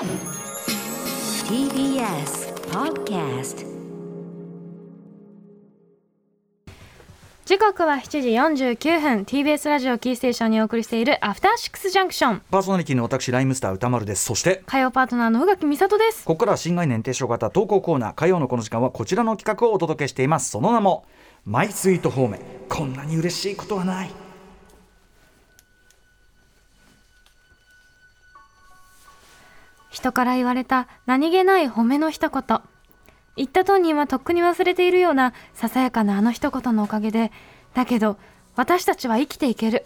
TBS Podcast 時刻は7時49分。TBS ラジオキーステーションにお送りしているアフターシックスジャンクション。パーソナリティの私ライムスター歌丸です。そして火曜パートナーの宇垣美里です。ここからは新概念提唱型投稿コーナー。火曜のこの時間はこちらの企画をお届けしています。その名もマイスイートホームこんなに嬉しいことはない人から言われた何気ない褒めの一言。言った当人はとっくに忘れているようなささやかなあの一言のおかげでだけど私たちは生きていける。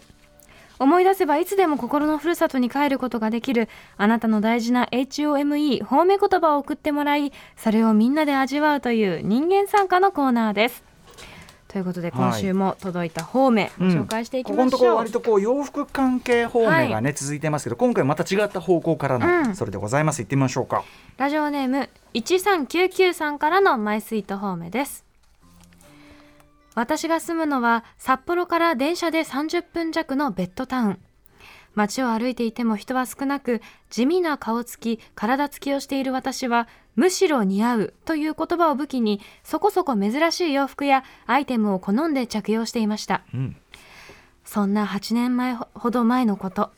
思い出せばいつでも心のふるさとに帰ることができるあなたの大事な HOME 褒め言葉を送ってもらいそれをみんなで味わうという人間参加のコーナーです。ということで今週も届いた方面、ご紹介していきましょう、ここのところ割とこう洋服関係方面がね、続いてますけど今回また違った方向からの、うん。それでございます。行ってみましょうか。ラジオネーム1399さんからのマイスイートホームです。私が住むのは札幌から電車で30分弱のベッドタウン街を歩いていても人は少なく地味な顔つき体つきをしている私はむしろ似合うという言葉を武器にそこそこ珍しい洋服やアイテムを好んで着用していました、ん。そんな8年前ほど前のこと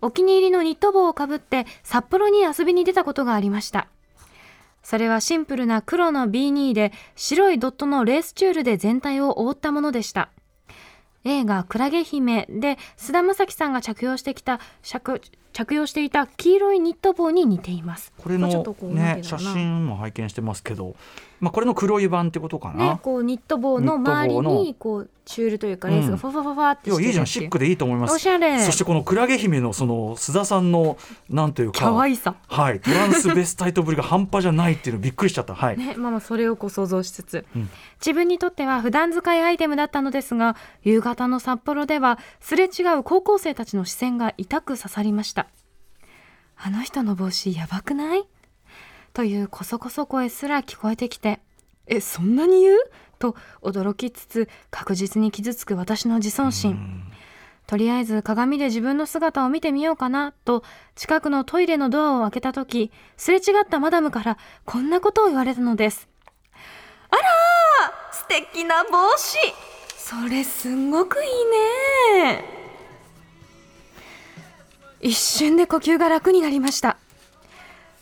お気に入りのニット帽をかぶって札幌に遊びに出たことがありました。それはシンプルな黒の B2 で白いドットのレースチュールで全体を覆ったものでした映画「クラゲ姫」で菅田将暉さんが着用してきた着着用していた黄色いニット帽に似ています。これのちょっとこうなんてね写真も拝見してますけど、まあ、これの黒い版ってことかな、ね、こうニット帽の周りにこうチュールというかレースがファファファファっていやしてるいいじゃん。シックでいいと思います。おしゃれ。そしてこのクラゲ姫のその須田さんのなんというか可愛さ。はい。トランスベスタイトぶりが半端じゃないっていうのびっくりしちゃった。はい、ね、まあまあそれをこう想像しつつ、うん。自分にとっては普段使いアイテムだったのですが夕方の札幌ではすれ違う高校生たちの視線が痛く刺さりました。あの人の帽子やばくない？というこそこそ声すら聞こえてきてえそんなに言う？と驚きつつ確実に傷つく私の自尊心。とりあえず鏡で自分の姿を見てみようかな。と近くのトイレのドアを開けた時すれ違ったマダムからこんなことを言われたのです。あらー！素敵な帽子。それすんごくいいね。一瞬で呼吸が楽になりました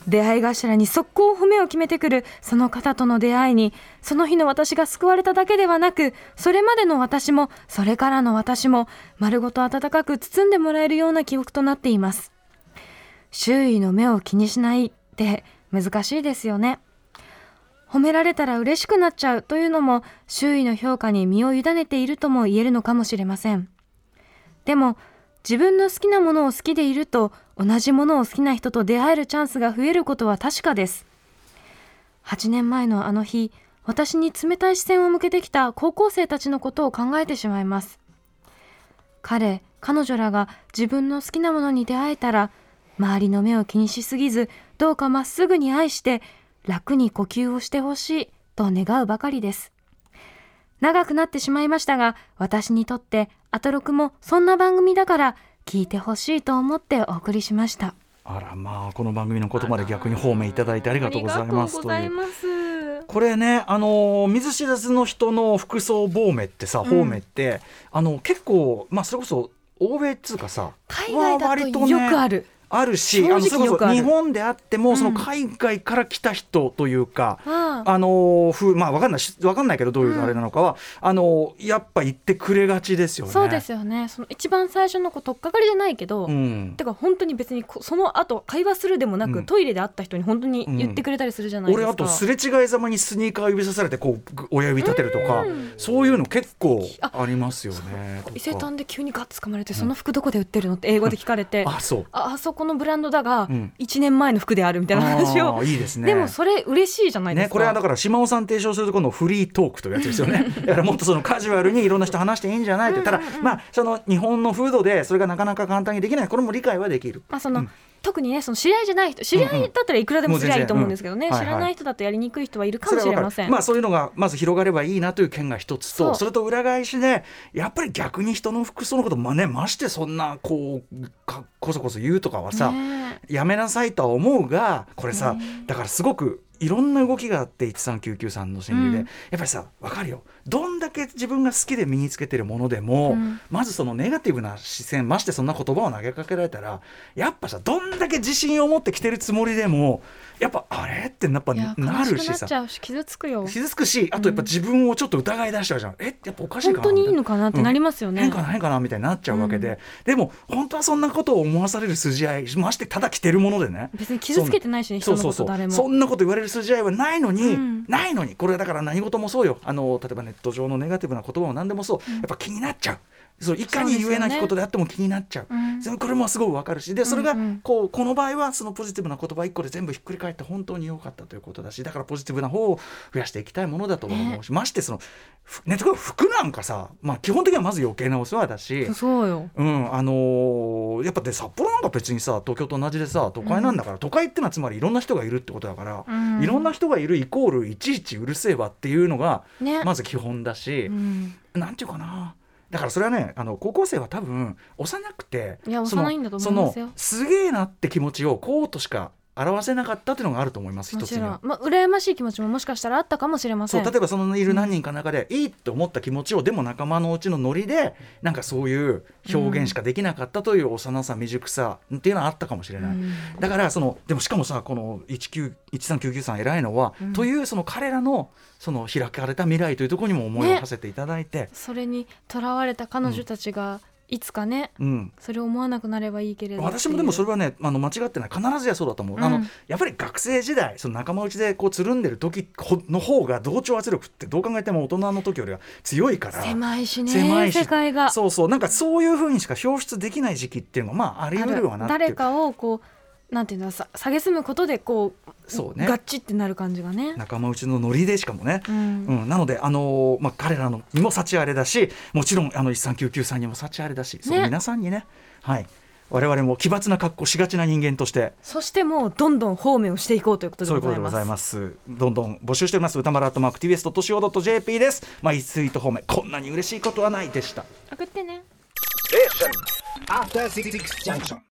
出会い頭に速攻褒めを決めてくるその方との出会いにその日の私が救われただけではなくそれまでの私もそれからの私も丸ごと温かく包んでもらえるような記憶となっています。周囲の目を気にしないって難しいですよね。褒められたら嬉しくなっちゃうというのも周囲の評価に身を委ねているとも言えるのかもしれません。でも自分の好きなものを好きでいると同じものを好きな人と出会えるチャンスが増えることは確かです。8年前のあの日私に冷たい視線を向けてきた高校生たちのことを考えてしまいます。彼彼女らが自分の好きなものに出会えたら周りの目を気にしすぎずどうかまっすぐに愛して楽に呼吸をしてほしいと願うばかりです。長くなってしまいましたが私にとってアトロクもそんな番組だから聞いてほしいと思ってお送りしました。あらまあこの番組のことまで逆に褒めいただいてありがとうございますという。これねあの見ず知らずの人の服装褒めってさ褒めって、あの結構まあそれこそ欧米っつうかさ海外だとよくあるあるしあのそれこそ日本であっても、うん。その海外から来た人というか、ああのふうまあわかんないしわかんないけどどういうあれなのかは、あのやっぱ言ってくれがちですよね。そうですよね。その一番最初のこう取っかかりじゃないけど、うん。てか本当に別にこその後会話するでもなく、うん。トイレで会った人に本当に言ってくれたりするじゃないですか、俺あとすれ違いざまにスニーカー指さされてこうぐ親指立てるとか、そういうの結構ありますよね。伊勢丹で急にガッツ掴まれて、その服どこで売ってるのって英語で聞かれて、あそう。ああそこのブランドだがうん。1年前の服であるみたいな話を、あーいいですね。でもそれ嬉しいじゃないですか、ね、これはだから島尾さん提唱するところのフリートークというやつですよね。だからもっとそのカジュアルにいろんな人話していいんじゃないって。ただまあその日本の風土でそれがなかなか簡単にできない。これも理解はできる。まあその、うん特にねその知り合いじゃない人知り合いだったらいくらでもすりゃいいと思うんですけどね、もう全然うん。知らない人だとやりにくい人はいるかもしれません。まあそういうのがまず広がればいいなという件が一つとそれと裏返しでやっぱり逆に人の服装のことまねましてそんなこうかこそこそ言うとかはさ、ねやめなさいとは思うがこれさ、だからすごくいろんな動きがあって1399さんの心理で、うん。やっぱりさ分かるよどんだけ自分が好きで身につけてるものでも、うん。まずそのネガティブな視線ましてそんな言葉を投げかけられたらやっぱさどんだけ自信を持ってきてるつもりでもやっぱあれってやっぱなるしさ。傷つくよ。傷つくしあとやっぱ自分をちょっと疑い出しちゃうじゃん、えやっぱおかしいかな本当にいいのかなってなりますよね。変かな変かなみたいになっちゃうわけで、でも本当はそんなことを思わされる筋合いましてただ着てるものでね。別に傷つけてないしね人のこと誰も。そんなこと言われる筋合いはないのに、うん。ないのにこれだから何事もそうよ。あの例えばネット上のネガティブな言葉も何でもそう、やっぱ気になっちゃうそういかに言えなきことであっても気になっちゃううんそれこれもすごいわかるしでそれがうんうんこうこの場合はそのポジティブな言葉一個で全部ひっくり返って本当に良かったということだしだからポジティブな方を増やしていきたいものだと思うし、ましてそのふネット上服なんかさ、まあ、基本的にはまず余計なお世話だし。そうよ。うんあのーやっぱで札幌なんか別にさ東京と同じでさ都会なんだから、都会ってのはつまりいろんな人がいるってことだから、うんいろんな人がいるイコールいちいちうるせえわっていうのがね。まず基本だしう、ん。なんていうかなだからそれはねあの高校生は多分幼くていやその幼いんだと思いますよ。そのすげえなって気持ちをこうとしか表せなかったっていうのがあると思いますもちろん一つには。。まあ羨ましい気持ちももしかしたらあったかもしれませ。そうん例えばそのいる何人かの中で、いいって思った気持ちをでも仲間のうちのノリでなんかそういう表現しかできなかったという幼さ未熟さっていうのはあったかもしれない、うんだからそのでもしかもさこの19 1399さん偉いのは、うんというその彼らのその開かれた未来というところにも思いを馳せていただいて、それにとらわれた彼女たちがいつかね、うん、それを思わなくなればいいけれど私もでもそれははねあの間違ってない。必ずやそうだと思う、うん。あのやっぱり学生時代その仲間内でこうつるんでる時ほの方が同調圧力ってどう考えても大人の時よりは強いから。狭いしね狭いし。世界が。そうそう。なんかそういうふうにしか表出できない時期っていうのがまああり得るわなっていう。誰かをこうなんていうんださ蔑むことでこうそうねガッチってなる感じがね。仲間内のノリでしかもね、うんうん、なので、あのーまあ、彼らのにも幸あれだしもちろんあの1399さんにも幸あれだし、その皆さんにね、はい、我々も奇抜な格好しがちな人間としてそしてもうどんどん方面をしていこうということでそういうごことでざいます。ございます。どんどん募集しております。歌丸アットマーク TBS.CO.JP です。まあ、イツイート方面、こんなに嬉しいことはないでした。送ってね。After Six Junction.